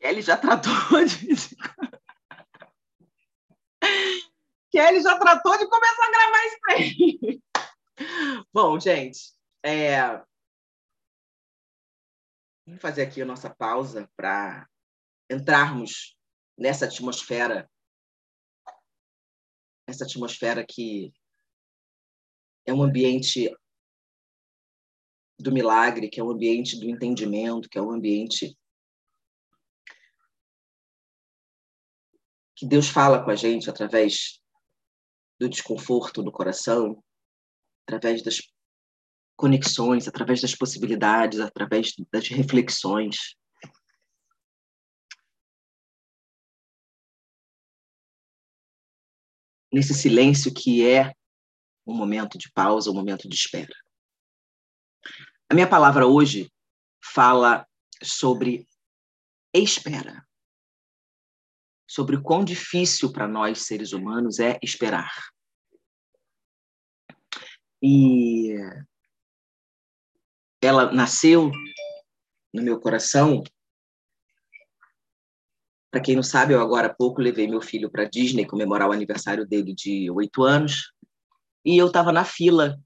Kelly já tratou de. Kelly já tratou de começar a gravar isso aí. Bom, gente, é... vamos fazer aqui a nossa pausa para entrarmos nessa atmosfera, essa atmosfera que é um ambiente do milagre, que é um ambiente do entendimento, que é um ambiente que Deus fala com a gente através do desconforto no coração, através das conexões, através das possibilidades, através das reflexões. Nesse silêncio que é um momento de pausa, um momento de espera. A minha palavra hoje fala sobre espera. Sobre o quão difícil para nós, seres humanos, é esperar. E ela nasceu no meu coração. Para quem não sabe, eu agora há pouco levei meu filho para Disney comemorar o aniversário dele de oito anos. E eu estava na fila,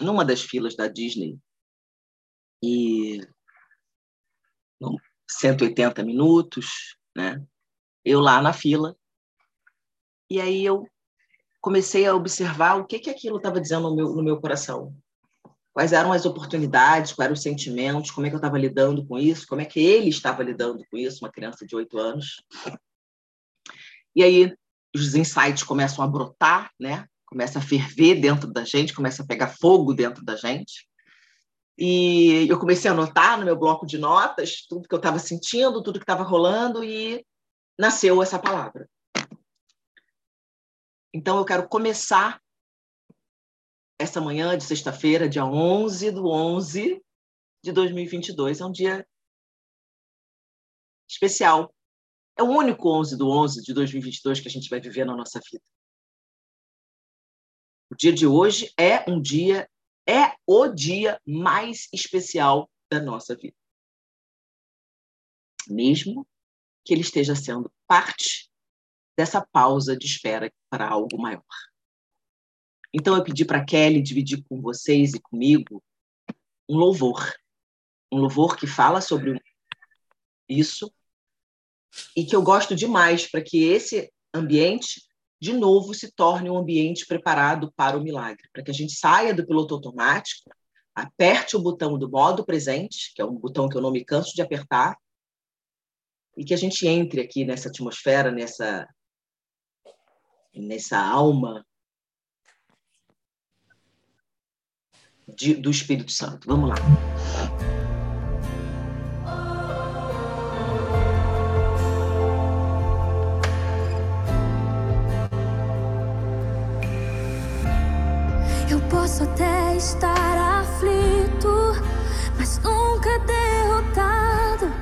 numa das filas da Disney, e 180 minutos, né? Eu lá na fila. E aí eu comecei a observar o que que aquilo estava dizendo no meu, no meu coração. Quais eram as oportunidades, quais eram os sentimentos, como é que eu estava lidando com isso, como é que ele estava lidando com isso, uma criança de oito anos. E aí os insights começam a brotar, né? Começa a ferver dentro da gente, começa a pegar fogo dentro da gente. E eu comecei a anotar no meu bloco de notas tudo que eu estava sentindo, tudo que estava rolando, e nasceu essa palavra. Então, eu quero começar essa manhã de sexta-feira, dia 11 do 11 de 2022. É um dia especial. É o único 11 do 11 de 2022 que a gente vai viver na nossa vida. O dia de hoje é um dia é o dia mais especial da nossa vida. Mesmo que ele esteja sendo parte dessa pausa de espera para algo maior. Então eu pedi para Kelly dividir com vocês e comigo um louvor, um louvor que fala sobre isso e que eu gosto demais para que esse ambiente de novo se torne um ambiente preparado para o milagre, para que a gente saia do piloto automático, aperte o botão do modo presente, que é um botão que eu não me canso de apertar, e que a gente entre aqui nessa atmosfera, nessa nessa alma de, do Espírito Santo. Vamos lá. Estar aflito, mas nunca derrotado.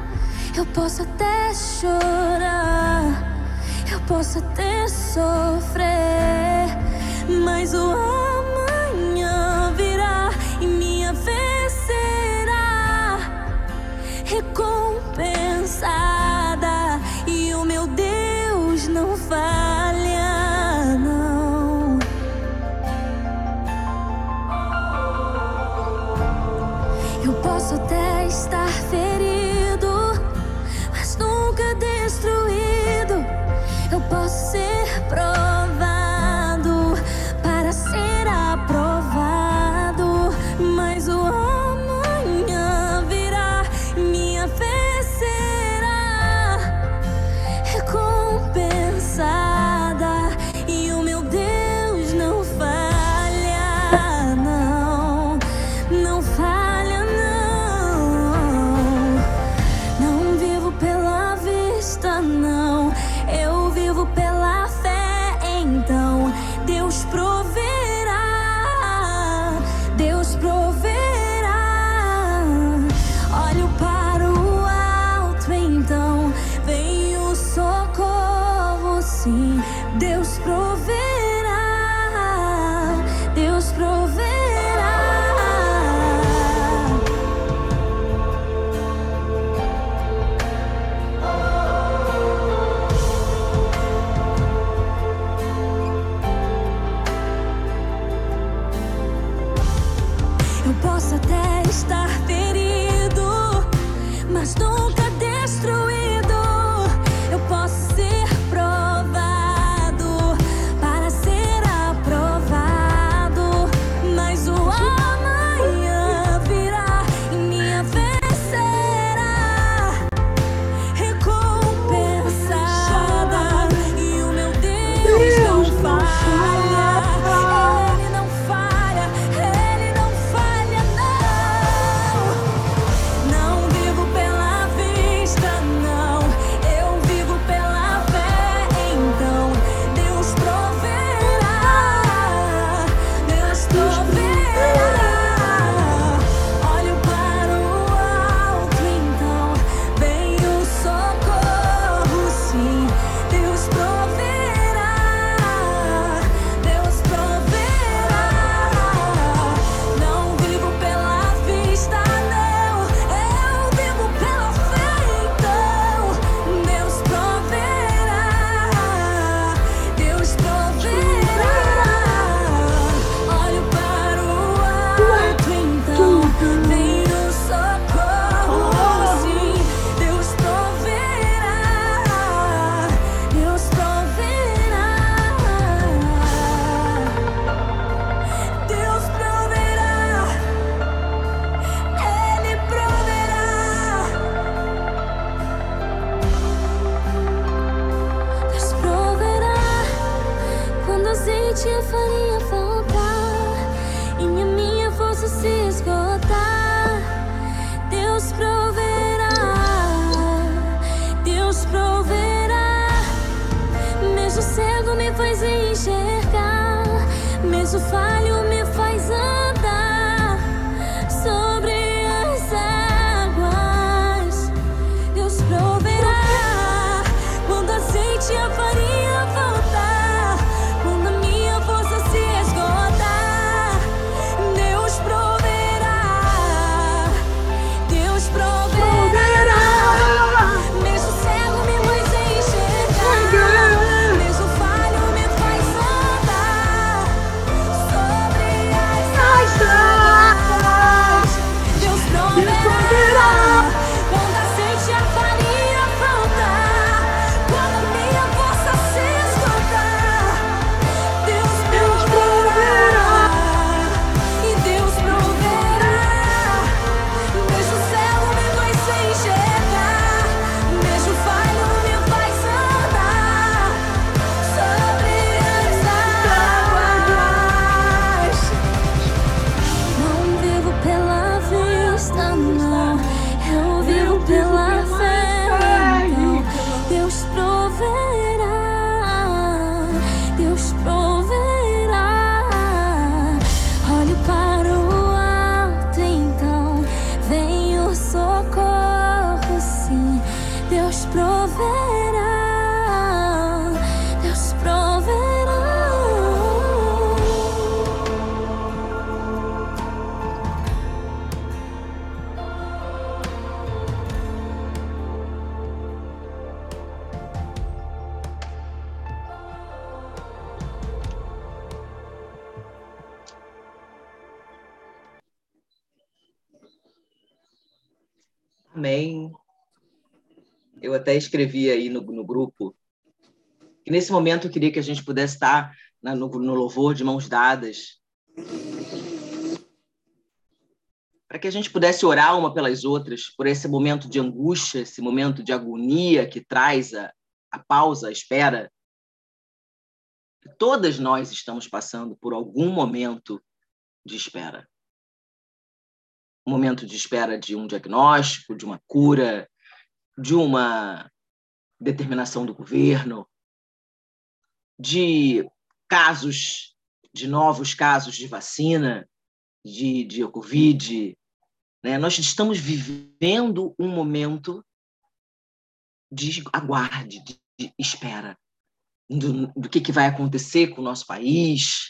Eu posso até chorar, eu posso até sofrer, mas o amanhã até escrevi aí no, no grupo que nesse momento eu queria que a gente pudesse estar na, no, no louvor de mãos dadas, para que a gente pudesse orar uma pelas outras por esse momento de angústia, esse momento de agonia que traz a, a pausa, a espera. Todas nós estamos passando por algum momento de espera um momento de espera de um diagnóstico, de uma cura, de uma determinação do governo, de casos, de novos casos de vacina, de, de Covid. Né? Nós estamos vivendo um momento de aguarde, de, espera do, do que, que vai acontecer com o nosso país.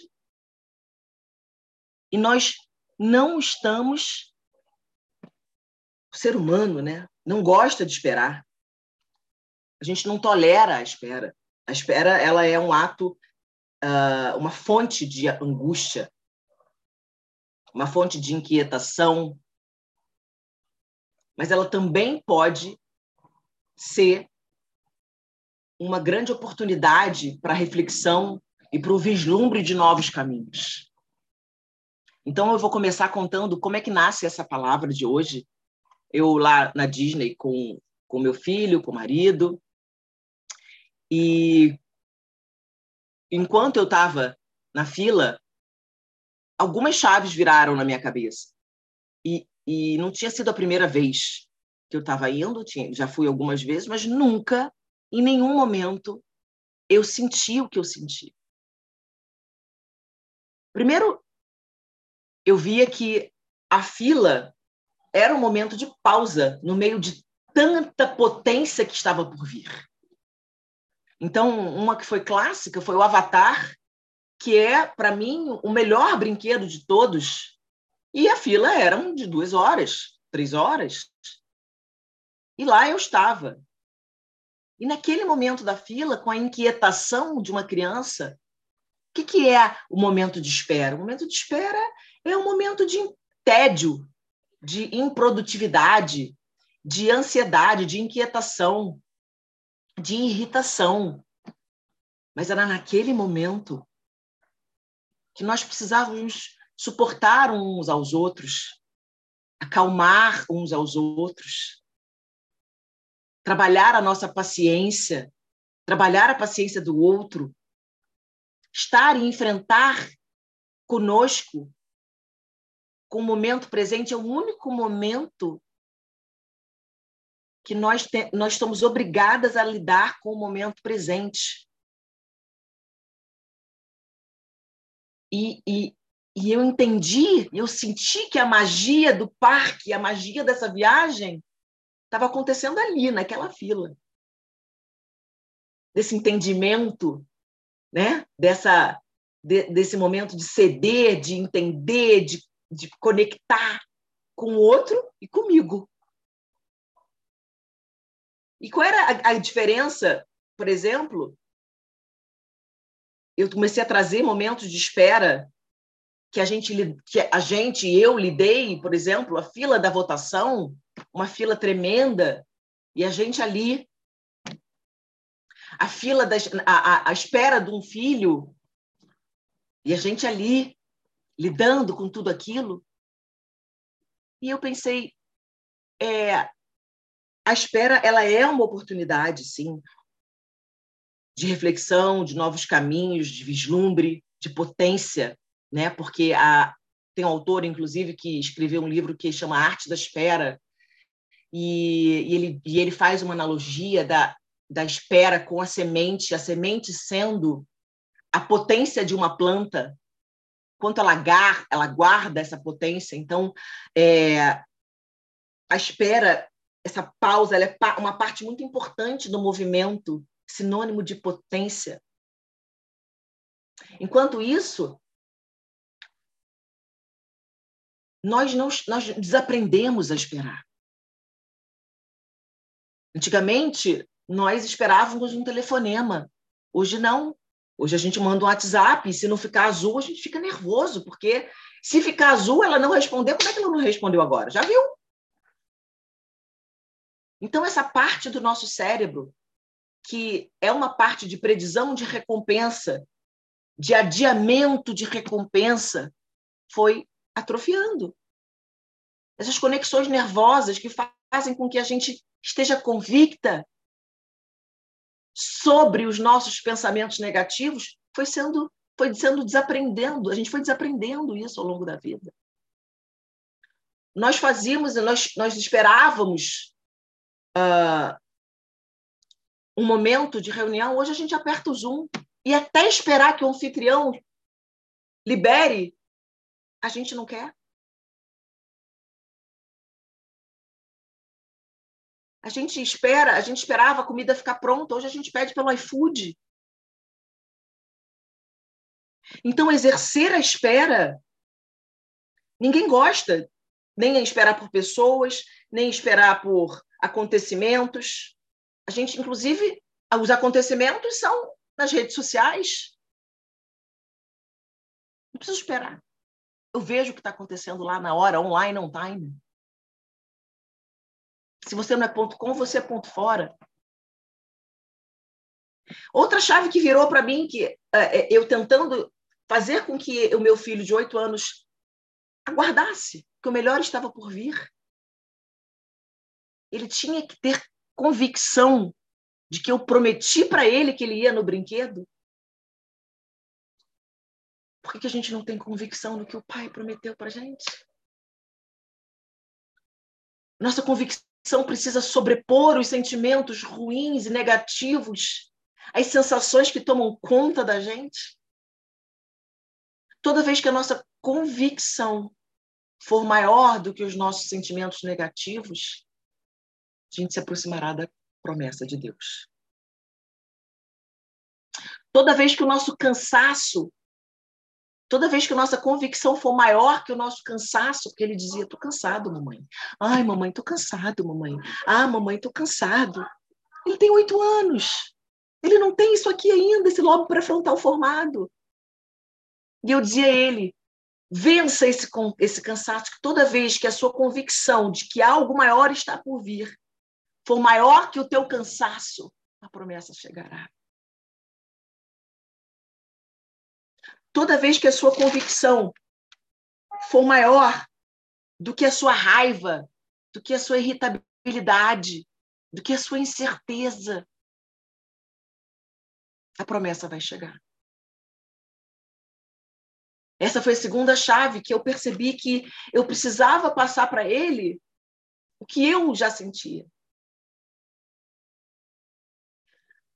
E nós não estamos o ser humano né, não gosta de esperar. A gente não tolera a espera. A espera ela é um ato, uh, uma fonte de angústia, uma fonte de inquietação, mas ela também pode ser uma grande oportunidade para reflexão e para o vislumbre de novos caminhos. Então, eu vou começar contando como é que nasce essa palavra de hoje, eu lá na Disney com com meu filho, com o marido. E enquanto eu estava na fila, algumas chaves viraram na minha cabeça. E, e não tinha sido a primeira vez que eu estava indo, tinha, já fui algumas vezes, mas nunca, em nenhum momento, eu senti o que eu senti. Primeiro, eu via que a fila era um momento de pausa no meio de tanta potência que estava por vir. Então, uma que foi clássica foi o Avatar, que é, para mim, o melhor brinquedo de todos. E a fila era de duas horas, três horas. E lá eu estava. E naquele momento da fila, com a inquietação de uma criança, o que, que é o momento de espera? O momento de espera é um momento de tédio, de improdutividade, de ansiedade, de inquietação, de irritação. Mas era naquele momento que nós precisávamos suportar uns aos outros, acalmar uns aos outros, trabalhar a nossa paciência, trabalhar a paciência do outro, estar e enfrentar conosco com o momento presente é o único momento que nós, te, nós estamos obrigadas a lidar com o momento presente. E, e, e eu entendi, eu senti que a magia do parque, a magia dessa viagem, estava acontecendo ali, naquela fila. Desse entendimento, né? Dessa, de, desse momento de ceder, de entender, de, de conectar com o outro e comigo. E qual era a, a diferença, por exemplo? Eu comecei a trazer momentos de espera que a gente, que a gente, eu lidei, por exemplo, a fila da votação, uma fila tremenda, e a gente ali, a fila da a, a, a espera de um filho, e a gente ali lidando com tudo aquilo. E eu pensei, é, a espera ela é uma oportunidade, sim, de reflexão, de novos caminhos, de vislumbre, de potência, né? Porque a, tem um autor, inclusive, que escreveu um livro que chama Arte da Espera, e, e, ele, e ele faz uma analogia da, da espera com a semente, a semente sendo a potência de uma planta, quanto ela, gar, ela guarda essa potência. Então, é, a espera essa pausa é uma parte muito importante do movimento, sinônimo de potência. Enquanto isso, nós não nós desaprendemos a esperar. Antigamente, nós esperávamos um telefonema. Hoje não. Hoje a gente manda um WhatsApp e se não ficar azul, a gente fica nervoso, porque se ficar azul, ela não respondeu, como é que ela não respondeu agora? Já viu? Então, essa parte do nosso cérebro, que é uma parte de predição de recompensa, de adiamento de recompensa, foi atrofiando. Essas conexões nervosas que fazem com que a gente esteja convicta sobre os nossos pensamentos negativos, foi sendo foi sendo desaprendendo, a gente foi desaprendendo isso ao longo da vida. Nós fazíamos, nós, nós esperávamos uh, um momento de reunião, hoje a gente aperta o Zoom e até esperar que o anfitrião libere, a gente não quer. A gente espera, a gente esperava a comida ficar pronta, hoje a gente pede pelo iFood. Então, exercer a espera, ninguém gosta, nem esperar por pessoas, nem esperar por acontecimentos. A gente, inclusive, os acontecimentos são nas redes sociais. Não preciso esperar. Eu vejo o que está acontecendo lá na hora, online, on time. Se você não é ponto com, você é ponto fora. Outra chave que virou para mim, que é, eu tentando fazer com que o meu filho de oito anos aguardasse, que o melhor estava por vir ele tinha que ter convicção de que eu prometi para ele que ele ia no brinquedo. Por que, que a gente não tem convicção no que o pai prometeu para gente? Nossa convicção precisa sobrepor os sentimentos ruins e negativos, as sensações que tomam conta da gente. Toda vez que a nossa convicção for maior do que os nossos sentimentos negativos, a gente se aproximará da promessa de Deus. Toda vez que o nosso cansaço, toda vez que a nossa convicção for maior que o nosso cansaço, porque ele dizia: "Tô cansado, mamãe. Ai, mamãe, tô cansado, mamãe. Ah, mamãe, tô cansado." Ele tem oito anos. Ele não tem isso aqui ainda, esse lobo pré-frontal formado. E eu dizia a ele: vença esse, esse cansaço, que toda vez que a sua convicção de que algo maior está por vir for maior que o teu cansaço, a promessa chegará. Toda vez que a sua convicção for maior do que a sua raiva, do que a sua irritabilidade, do que a sua incerteza, a promessa vai chegar. Essa foi a segunda chave que eu percebi que eu precisava passar para ele o que eu já sentia.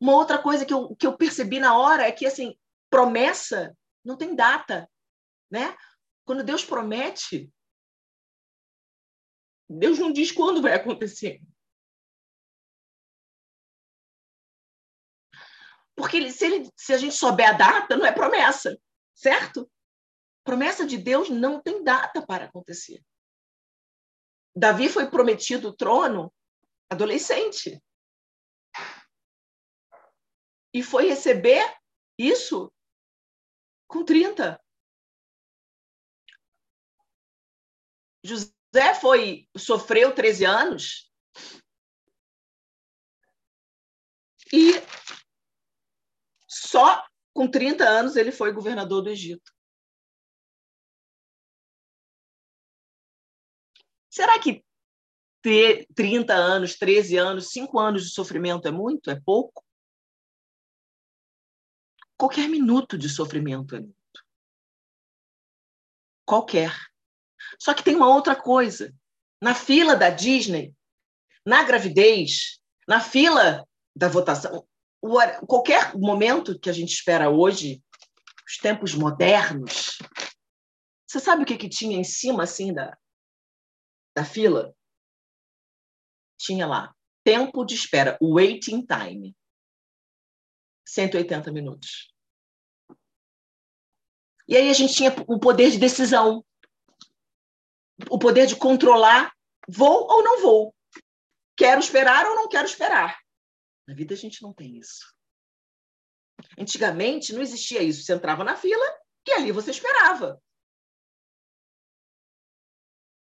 Uma outra coisa que eu, que eu percebi na hora é que, assim, promessa não tem data, né? Quando Deus promete, Deus não diz quando vai acontecer. Porque se, ele, se a gente souber a data, não é promessa, certo? Promessa de Deus não tem data para acontecer. Davi foi prometido o trono adolescente. E foi receber isso com 30. José foi sofreu 13 anos e só com 30 anos ele foi governador do Egito. Será que ter 30 anos, 13 anos, 5 anos de sofrimento é muito? É pouco? Qualquer minuto de sofrimento é muito. Qualquer. Só que tem uma outra coisa. Na fila da Disney, na gravidez, na fila da votação, qualquer momento que a gente espera hoje, os tempos modernos, você sabe o que, que tinha em cima assim da, da fila? Tinha lá tempo de espera, waiting time. 180 minutos. E aí a gente tinha o poder de decisão, o poder de controlar vou ou não vou, quero esperar ou não quero esperar. Na vida a gente não tem isso. Antigamente não existia isso. Você entrava na fila e ali você esperava.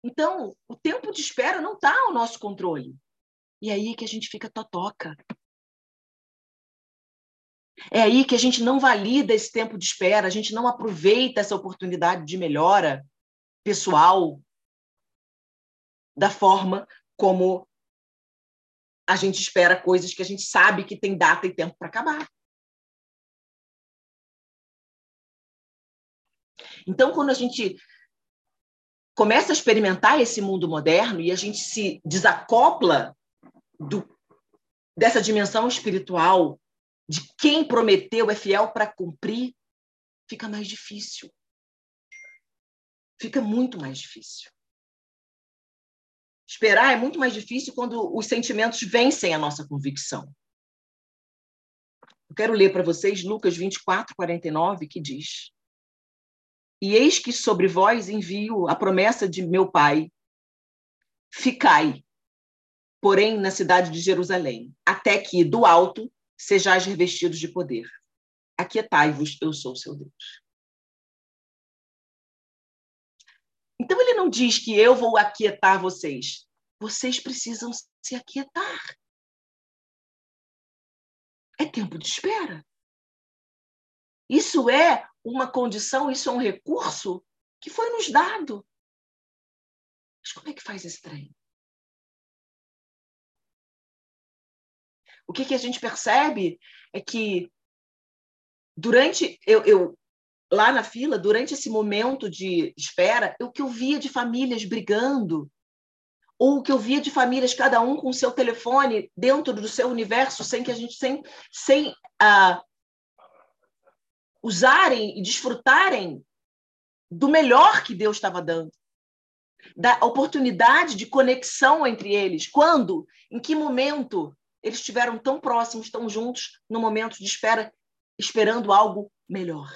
Então, o tempo de espera não está ao nosso controle. E aí que a gente fica totoca. É aí que a gente não valida esse tempo de espera, a gente não aproveita essa oportunidade de melhora pessoal da forma como a gente espera coisas que a gente sabe que tem data e tempo para acabar. Então, quando a gente começa a experimentar esse mundo moderno e a gente se desacopla do, dessa dimensão espiritual de quem prometeu é fiel para cumprir, fica mais difícil. Fica muito mais difícil. Esperar é muito mais difícil quando os sentimentos vencem a nossa convicção. Eu quero ler para vocês Lucas 24, 49, que diz: E eis que sobre vós envio a promessa de meu Pai. Ficai, porém, na cidade de Jerusalém, até que do alto sejais revestidos de poder. Aquietai-vos, eu sou o seu Deus. Então ele não diz que eu vou aquietar vocês. Vocês precisam se aquietar. É tempo de espera. Isso é uma condição, isso é um recurso que foi nos dado. Mas como é que faz esse trem? O que, que a gente percebe é que durante eu, eu lá na fila, durante esse momento de espera, o que eu via de famílias brigando, ou o que eu via de famílias, cada um com seu telefone dentro do seu universo, sem que a gente, sem, sem uh, usarem e desfrutarem do melhor que Deus estava dando, da oportunidade de conexão entre eles. Quando? Em que momento eles estiveram tão próximos, tão juntos, no momento de espera, esperando algo melhor?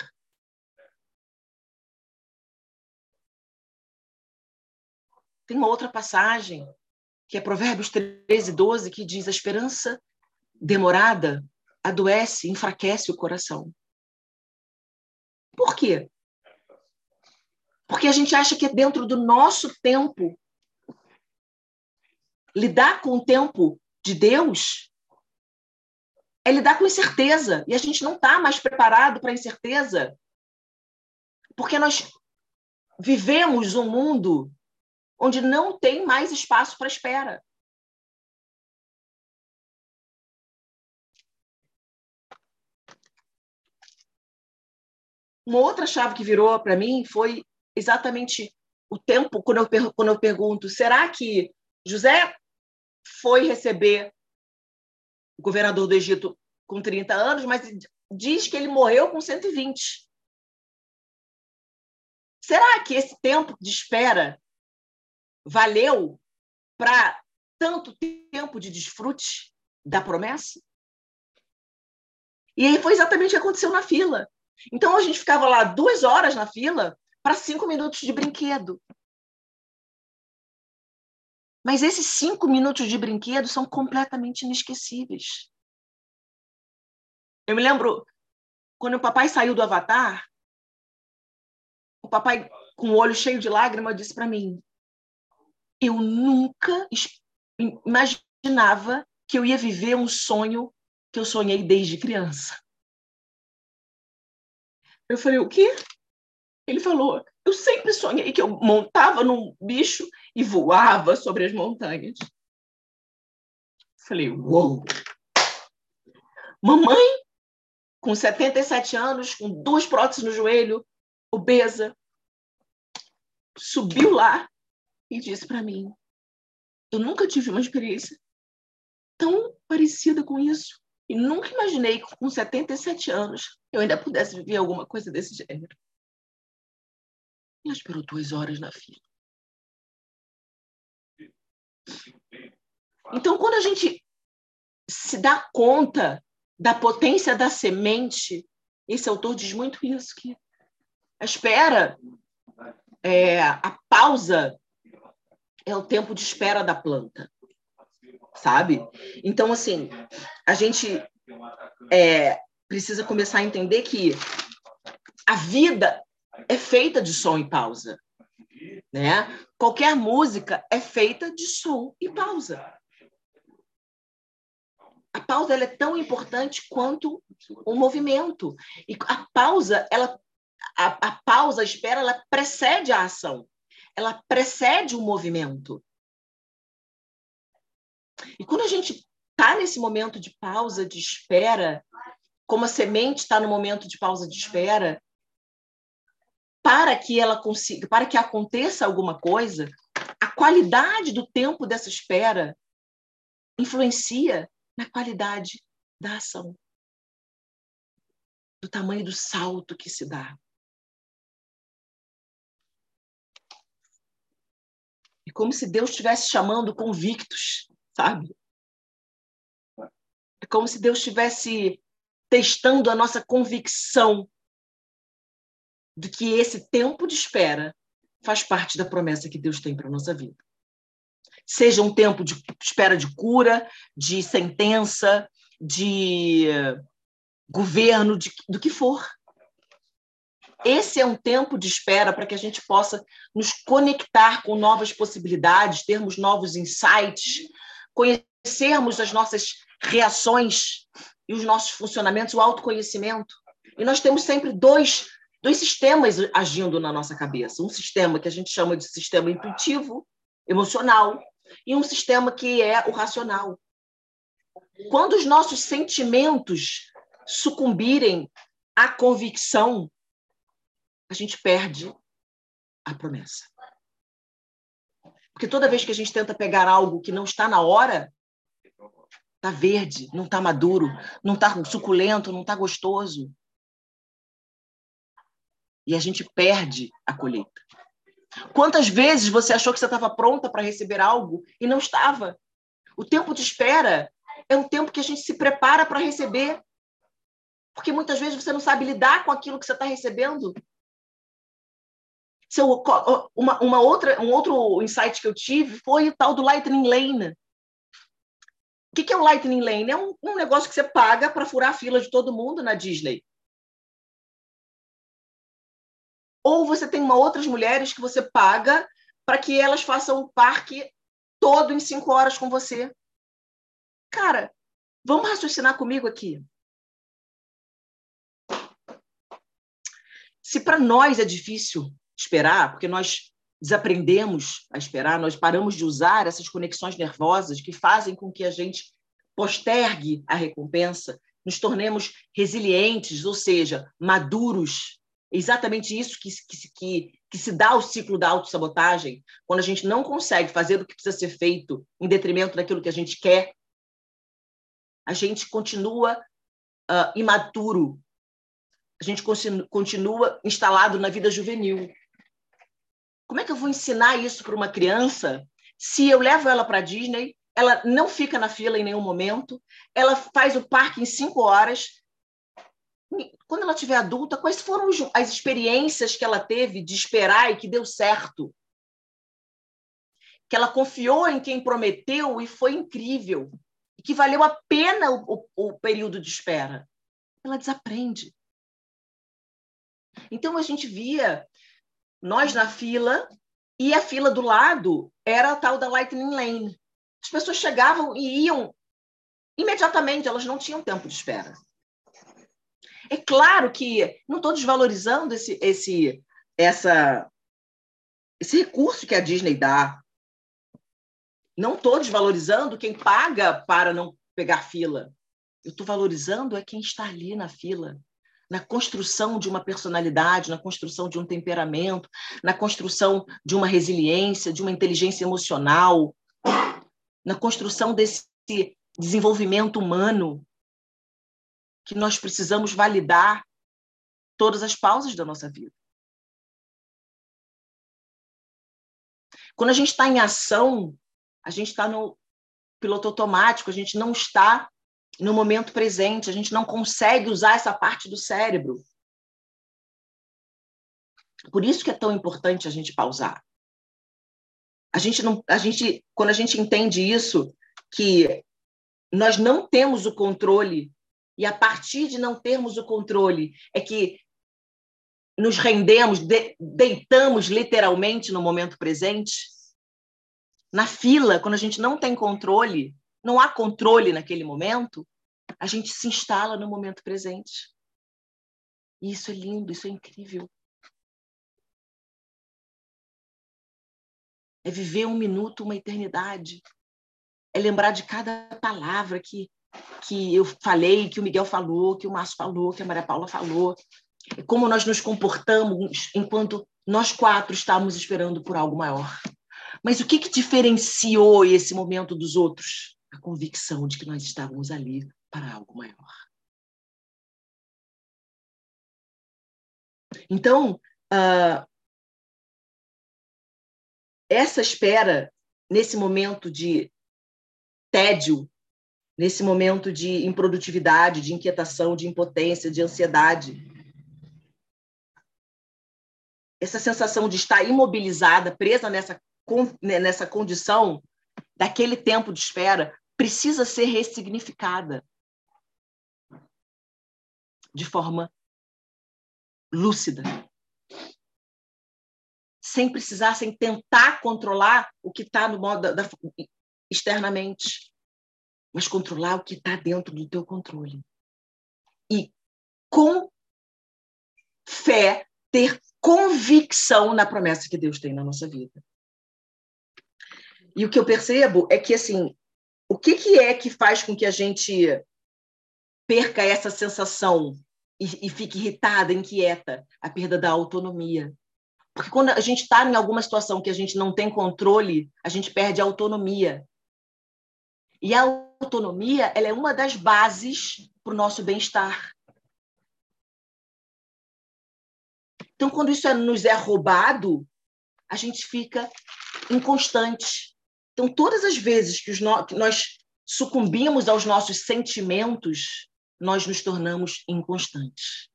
Tem uma outra passagem, que é Provérbios 13, 12, que diz: A esperança demorada adoece, enfraquece o coração. Por quê? Porque a gente acha que é dentro do nosso tempo. Lidar com o tempo de Deus é lidar com incerteza. E a gente não está mais preparado para a incerteza. Porque nós vivemos um mundo onde não tem mais espaço para espera. Uma outra chave que virou para mim foi exatamente o tempo, quando eu, quando eu pergunto: será que José foi receber o governador do Egito com 30 anos, mas diz que ele morreu com 120. Será que esse tempo de espera valeu para tanto tempo de desfrute da promessa? E aí foi exatamente o que aconteceu na fila. Então a gente ficava lá duas horas na fila para cinco minutos de brinquedo. Mas esses cinco minutos de brinquedo são completamente inesquecíveis. Eu me lembro quando o papai saiu do Avatar, o papai, com o olho cheio de lágrima, disse para mim: Eu nunca imaginava que eu ia viver um sonho que eu sonhei desde criança. Eu falei: O quê? Ele falou: Eu sempre sonhei que eu montava num bicho e voava sobre as montanhas. Falei: Uou! Mamãe, com 77 anos, com duas próteses no joelho, obesa, subiu lá e disse para mim: Eu nunca tive uma experiência tão parecida com isso. E nunca imaginei que com 77 anos eu ainda pudesse viver alguma coisa desse gênero. Ela esperou duas horas na fila. Então, quando a gente se dá conta da potência da semente, esse autor diz muito isso, que a espera, é, a pausa é o tempo de espera da planta, sabe? Então, assim, a gente é, precisa começar a entender que a vida é feita de som e pausa, né? Qualquer música é feita de som e pausa. A pausa é tão importante quanto o movimento. E a pausa, ela a, a pausa, a espera, ela precede a ação. Ela precede o movimento. E quando a gente está nesse momento de pausa, de espera, como a semente está no momento de pausa de espera, para que ela consiga, para que aconteça alguma coisa, a qualidade do tempo dessa espera influencia na qualidade da ação, do tamanho do salto que se dá. É como se Deus estivesse chamando convictos, sabe? É como se Deus estivesse testando a nossa convicção de que esse tempo de espera faz parte da promessa que Deus tem para a nossa vida. Seja um tempo de espera de cura, de sentença, de governo, de, do que for. Esse é um tempo de espera para que a gente possa nos conectar com novas possibilidades, termos novos insights, conhecermos as nossas reações e os nossos funcionamentos, o autoconhecimento. E nós temos sempre dois, dois sistemas agindo na nossa cabeça. Um sistema que a gente chama de sistema intuitivo, emocional, e um sistema que é o racional. Quando os nossos sentimentos sucumbirem à convicção, a gente perde a promessa. Porque toda vez que a gente tenta pegar algo que não está na hora, está verde, não está maduro, não está suculento, não está gostoso. E a gente perde a colheita. Quantas vezes você achou que você estava pronta para receber algo e não estava? O tempo de espera é um tempo que a gente se prepara para receber. Porque muitas vezes você não sabe lidar com aquilo que você está recebendo. Seu, uma, uma outra, um outro insight que eu tive foi o tal do Lightning Lane. O que, que é o Lightning Lane? É um, um negócio que você paga para furar a fila de todo mundo na Disney. Ou você tem uma outras mulheres que você paga para que elas façam o parque todo em cinco horas com você. Cara, vamos raciocinar comigo aqui. Se para nós é difícil esperar, porque nós desaprendemos a esperar, nós paramos de usar essas conexões nervosas que fazem com que a gente postergue a recompensa, nos tornemos resilientes, ou seja, maduros. Exatamente isso que, que, que, que se dá ao ciclo da autossabotagem, quando a gente não consegue fazer o que precisa ser feito em detrimento daquilo que a gente quer, a gente continua uh, imaturo. A gente continua instalado na vida juvenil. Como é que eu vou ensinar isso para uma criança se eu levo ela para a Disney, ela não fica na fila em nenhum momento, ela faz o parque em cinco horas. Quando ela tiver adulta, quais foram as experiências que ela teve de esperar e que deu certo? Que ela confiou em quem prometeu e foi incrível, e que valeu a pena o, o, o período de espera. Ela desaprende. Então a gente via nós na fila e a fila do lado era a tal da Lightning Lane. As pessoas chegavam e iam imediatamente, elas não tinham tempo de espera. É claro que não estou desvalorizando esse, esse, essa, esse recurso que a Disney dá. Não estou desvalorizando quem paga para não pegar fila. Eu estou valorizando é quem está ali na fila na construção de uma personalidade, na construção de um temperamento, na construção de uma resiliência, de uma inteligência emocional, na construção desse desenvolvimento humano que nós precisamos validar todas as pausas da nossa vida. Quando a gente está em ação, a gente está no piloto automático, a gente não está no momento presente, a gente não consegue usar essa parte do cérebro. Por isso que é tão importante a gente pausar. A gente não, a gente, quando a gente entende isso, que nós não temos o controle e a partir de não termos o controle é que nos rendemos, de, deitamos literalmente no momento presente. Na fila, quando a gente não tem controle, não há controle naquele momento, a gente se instala no momento presente. E isso é lindo, isso é incrível. É viver um minuto, uma eternidade. É lembrar de cada palavra que, que eu falei, que o Miguel falou, que o Márcio falou, que a Maria Paula falou. Como nós nos comportamos enquanto nós quatro estávamos esperando por algo maior. Mas o que, que diferenciou esse momento dos outros? a convicção de que nós estávamos ali para algo maior. Então, uh, essa espera, nesse momento de tédio, nesse momento de improdutividade, de inquietação, de impotência, de ansiedade, essa sensação de estar imobilizada, presa nessa, nessa condição, daquele tempo de espera precisa ser ressignificada. De forma lúcida, sem precisar, sem tentar controlar o que está no modo da, da, externamente, mas controlar o que está dentro do teu controle e com fé ter convicção na promessa que Deus tem na nossa vida. E o que eu percebo é que, assim, o que, que é que faz com que a gente perca essa sensação e, e fique irritada, inquieta? A perda da autonomia. Porque quando a gente está em alguma situação que a gente não tem controle, a gente perde a autonomia. E a autonomia ela é uma das bases para o nosso bem-estar. Então, quando isso é, nos é roubado, a gente fica inconstante. Então, todas as vezes que, no... que nós sucumbimos aos nossos sentimentos, nós nos tornamos inconstantes.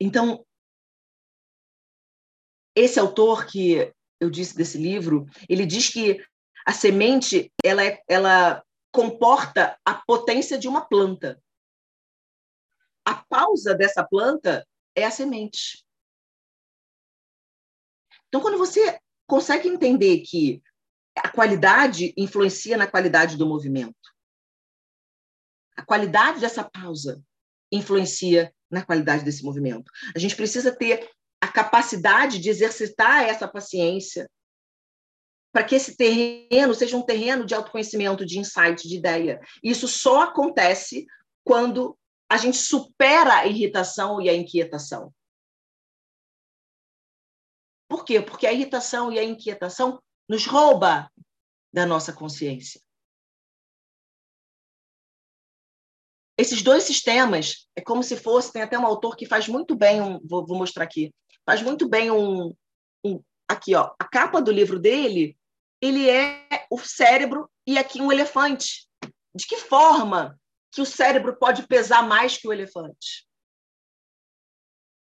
Então, esse autor que eu disse desse livro, ele diz que a semente ela, é, ela comporta a potência de uma planta. A pausa dessa planta é a semente. Então, quando você consegue entender que a qualidade influencia na qualidade do movimento, a qualidade dessa pausa influencia na qualidade desse movimento. A gente precisa ter a capacidade de exercitar essa paciência para que esse terreno seja um terreno de autoconhecimento, de insight, de ideia. Isso só acontece quando a gente supera a irritação e a inquietação. Por quê? Porque a irritação e a inquietação nos rouba da nossa consciência. esses dois sistemas é como se fosse, tem até um autor que faz muito bem, um, vou, vou mostrar aqui, faz muito bem um, um, aqui, ó, a capa do livro dele, ele é o cérebro e aqui um elefante. De que forma que o cérebro pode pesar mais que o elefante?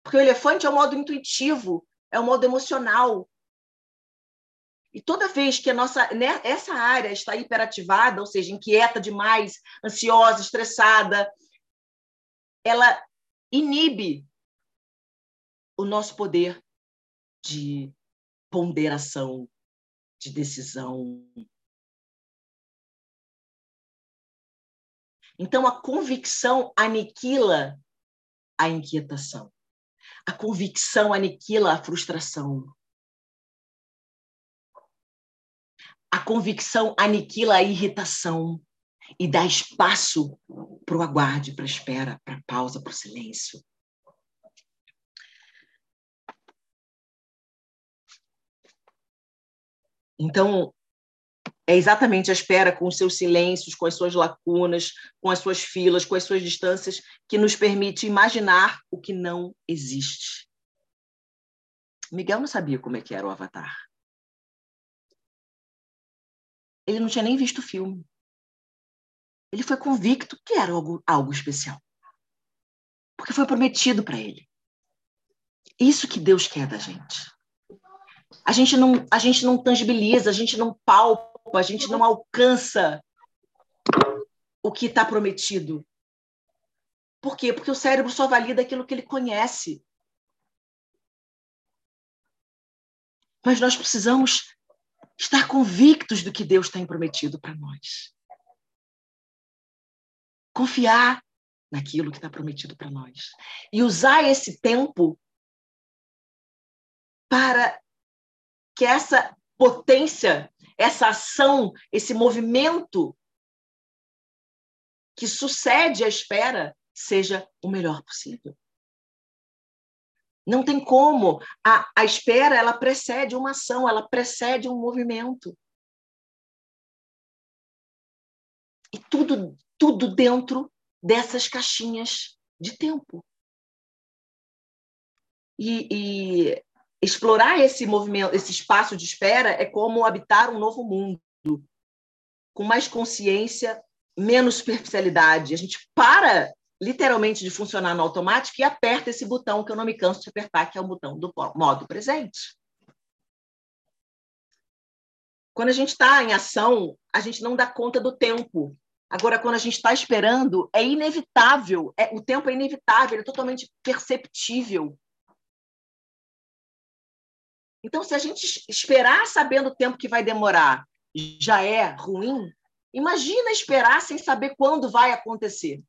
Porque o elefante é um modo intuitivo, é um modo emocional. E toda vez que a nossa né, essa área está hiperativada, ou seja, inquieta demais, ansiosa, estressada, ela inibe o nosso poder de ponderação, de decisão. Então, a convicção aniquila a inquietação. A convicção aniquila a frustração. A convicção aniquila a irritação e dá espaço para o aguarde, para a espera, para a pausa, para o silêncio. Então, é exatamente a espera com os seus silêncios, com as suas lacunas, com as suas filas, com as suas distâncias, que nos permite imaginar o que não existe. Miguel não sabia como é que era o Avatar. Ele não tinha nem visto o filme. Ele foi convicto que era algo, algo especial. Porque foi prometido para ele. Isso que Deus quer da gente. A gente não, a gente não tangibiliza, a gente não palpa a gente não alcança o que está prometido. Por quê? Porque o cérebro só valida aquilo que ele conhece. Mas nós precisamos estar convictos do que Deus tem prometido para nós. Confiar naquilo que está prometido para nós. E usar esse tempo para que essa potência essa ação, esse movimento que sucede à espera seja o melhor possível. Não tem como. A, a espera ela precede uma ação, ela precede um movimento. E tudo, tudo dentro dessas caixinhas de tempo. E, e explorar esse movimento, esse espaço de espera é como habitar um novo mundo, com mais consciência, menos superficialidade. A gente para literalmente de funcionar no automático e aperta esse botão que eu não me canso de apertar, que é o botão do modo presente. Quando a gente está em ação, a gente não dá conta do tempo. Agora, quando a gente está esperando, é inevitável, é, o tempo é inevitável, é totalmente perceptível. Então, se a gente esperar sabendo o tempo que vai demorar já é ruim, imagina esperar sem saber quando vai acontecer.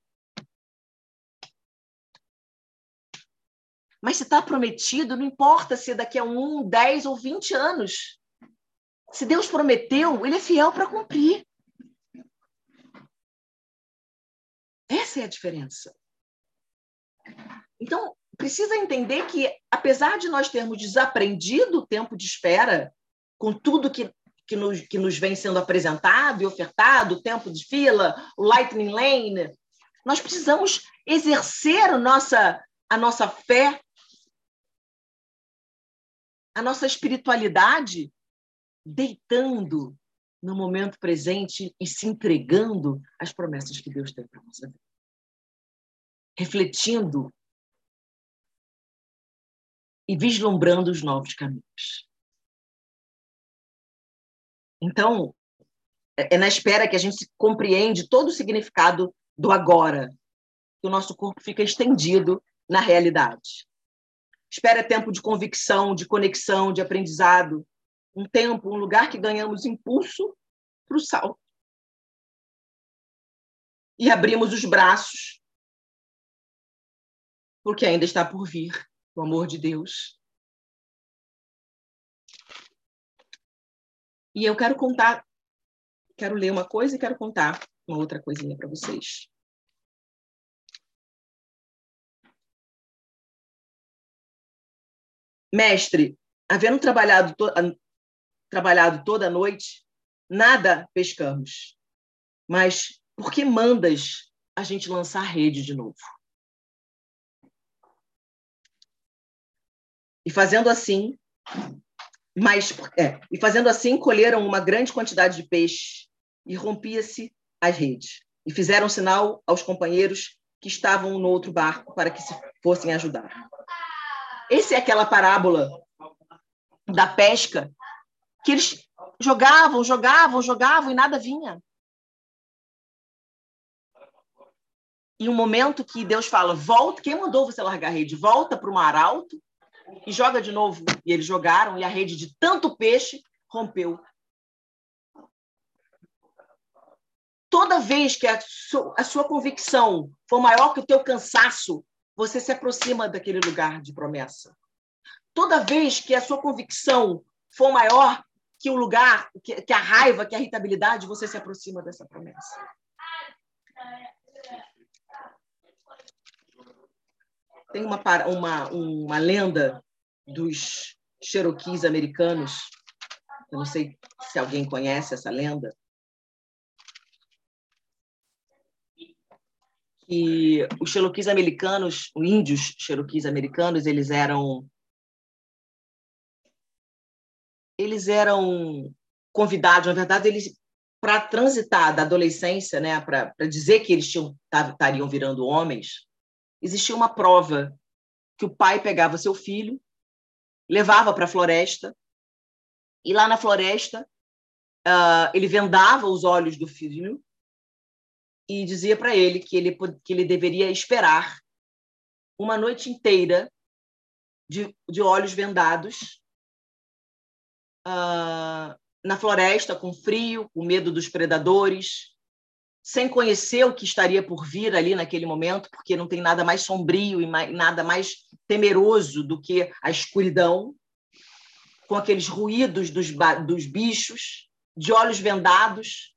Mas se está prometido, não importa se daqui a um, dez ou vinte anos. Se Deus prometeu, Ele é fiel para cumprir. Essa é a diferença. Então, precisa entender que, apesar de nós termos desaprendido o tempo de espera, com tudo que, que, nos, que nos vem sendo apresentado e ofertado, o tempo de fila, o Lightning Lane, nós precisamos exercer a nossa, a nossa fé, a nossa espiritualidade, deitando no momento presente e se entregando às promessas que Deus tem para nossa vida. Refletindo e vislumbrando os novos caminhos. Então, é na espera que a gente compreende todo o significado do agora, que o nosso corpo fica estendido na realidade. Espera é tempo de convicção, de conexão, de aprendizado, um tempo, um lugar que ganhamos impulso para o salto. E abrimos os braços, porque ainda está por vir o amor de Deus. E eu quero contar, quero ler uma coisa e quero contar uma outra coisinha para vocês. Mestre, havendo trabalhado, to trabalhado toda a noite, nada pescamos. Mas por que mandas a gente lançar a rede de novo. E fazendo assim, mas é, e fazendo assim colheram uma grande quantidade de peixe e rompia-se as redes. E fizeram sinal aos companheiros que estavam no outro barco para que se fossem ajudar. Esse é aquela parábola da pesca que eles jogavam, jogavam, jogavam e nada vinha. E um momento que Deus fala: volta, quem mandou você largar a rede? Volta para o mar alto e joga de novo. E eles jogaram e a rede de tanto peixe rompeu. Toda vez que a sua, a sua convicção for maior que o teu cansaço, você se aproxima daquele lugar de promessa. Toda vez que a sua convicção for maior que o lugar, que, que a raiva, que a irritabilidade, você se aproxima dessa promessa. Tem uma, uma, uma lenda dos Cherokees americanos, eu não sei se alguém conhece essa lenda, que os Cherokees americanos, os índios Cherokees americanos, eles eram eles eram convidados, na verdade, eles para transitar da adolescência, né, para dizer que eles tinham estariam virando homens, existia uma prova que o pai pegava seu filho, levava para a floresta, e lá na floresta uh, ele vendava os olhos do filho e dizia para ele que ele que ele deveria esperar uma noite inteira de, de olhos vendados uh, na floresta com frio, com medo dos predadores, sem conhecer o que estaria por vir ali naquele momento, porque não tem nada mais sombrio e mais, nada mais temeroso do que a escuridão, com aqueles ruídos dos, dos bichos, de olhos vendados.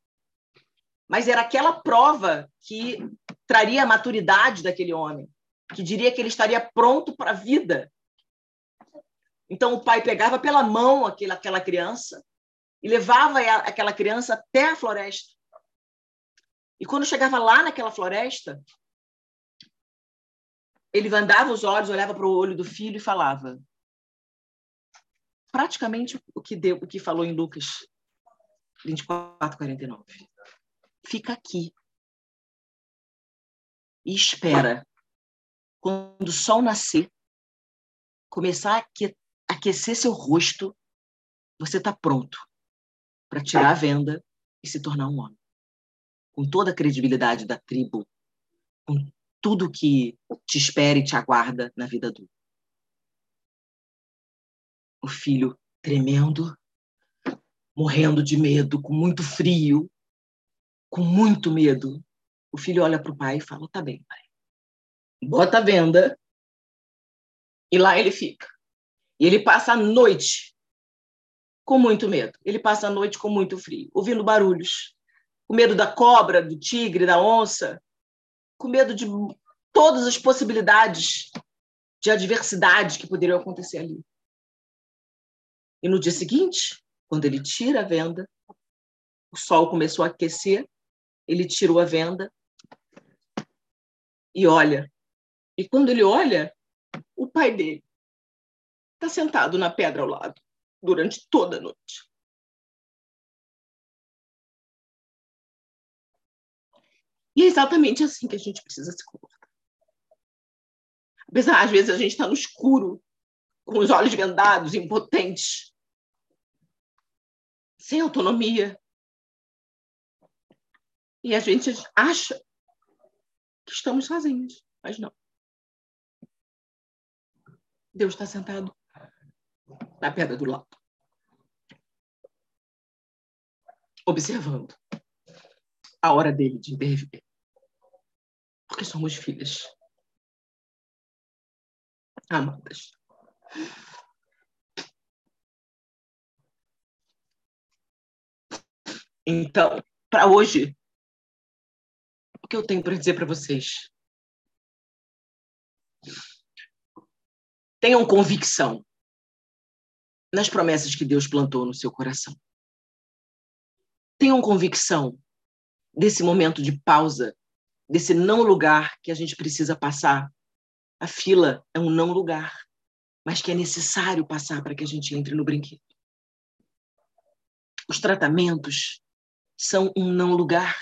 Mas era aquela prova que traria a maturidade daquele homem, que diria que ele estaria pronto para a vida. Então o pai pegava pela mão aquela, aquela criança e levava aquela criança até a floresta e quando chegava lá naquela floresta, ele andava os olhos, olhava para o olho do filho e falava praticamente o que deu, o que falou em Lucas 24, 49. Fica aqui e espera. Quando o sol nascer, começar a aquecer seu rosto, você está pronto para tirar a venda e se tornar um homem com toda a credibilidade da tribo, com tudo que te espera e te aguarda na vida adulta. O filho tremendo, morrendo de medo, com muito frio, com muito medo. O filho olha para o pai e fala: Tá bem, pai. Bota a venda. E lá ele fica. E ele passa a noite com muito medo. Ele passa a noite com muito frio, ouvindo barulhos, com medo da cobra, do tigre, da onça, com medo de todas as possibilidades de adversidade que poderiam acontecer ali. E no dia seguinte, quando ele tira a venda, o sol começou a aquecer, ele tirou a venda e olha. E quando ele olha, o pai dele está sentado na pedra ao lado durante toda a noite. E é exatamente assim que a gente precisa se comportar. Apesar, às vezes, a gente está no escuro, com os olhos vendados, impotentes, sem autonomia. E a gente acha que estamos sozinhos, mas não. Deus está sentado na pedra do lado, observando a hora dele de intervir porque somos filhas amadas. Então, para hoje, o que eu tenho para dizer para vocês? Tenham convicção nas promessas que Deus plantou no seu coração. Tenham convicção desse momento de pausa desse não lugar que a gente precisa passar. A fila é um não lugar, mas que é necessário passar para que a gente entre no brinquedo. Os tratamentos são um não lugar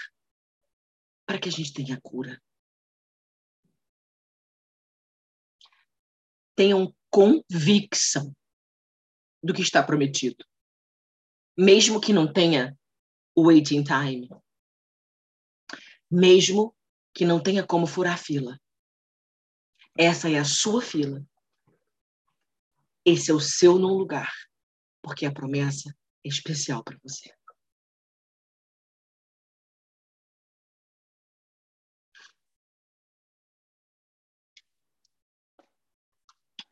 para que a gente tenha cura. Tenham convicção do que está prometido, mesmo que não tenha waiting time, mesmo que não tenha como furar a fila. Essa é a sua fila. Esse é o seu não lugar, porque a promessa é especial para você.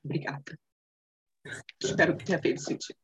Obrigada. Espero que tenha feito sentido.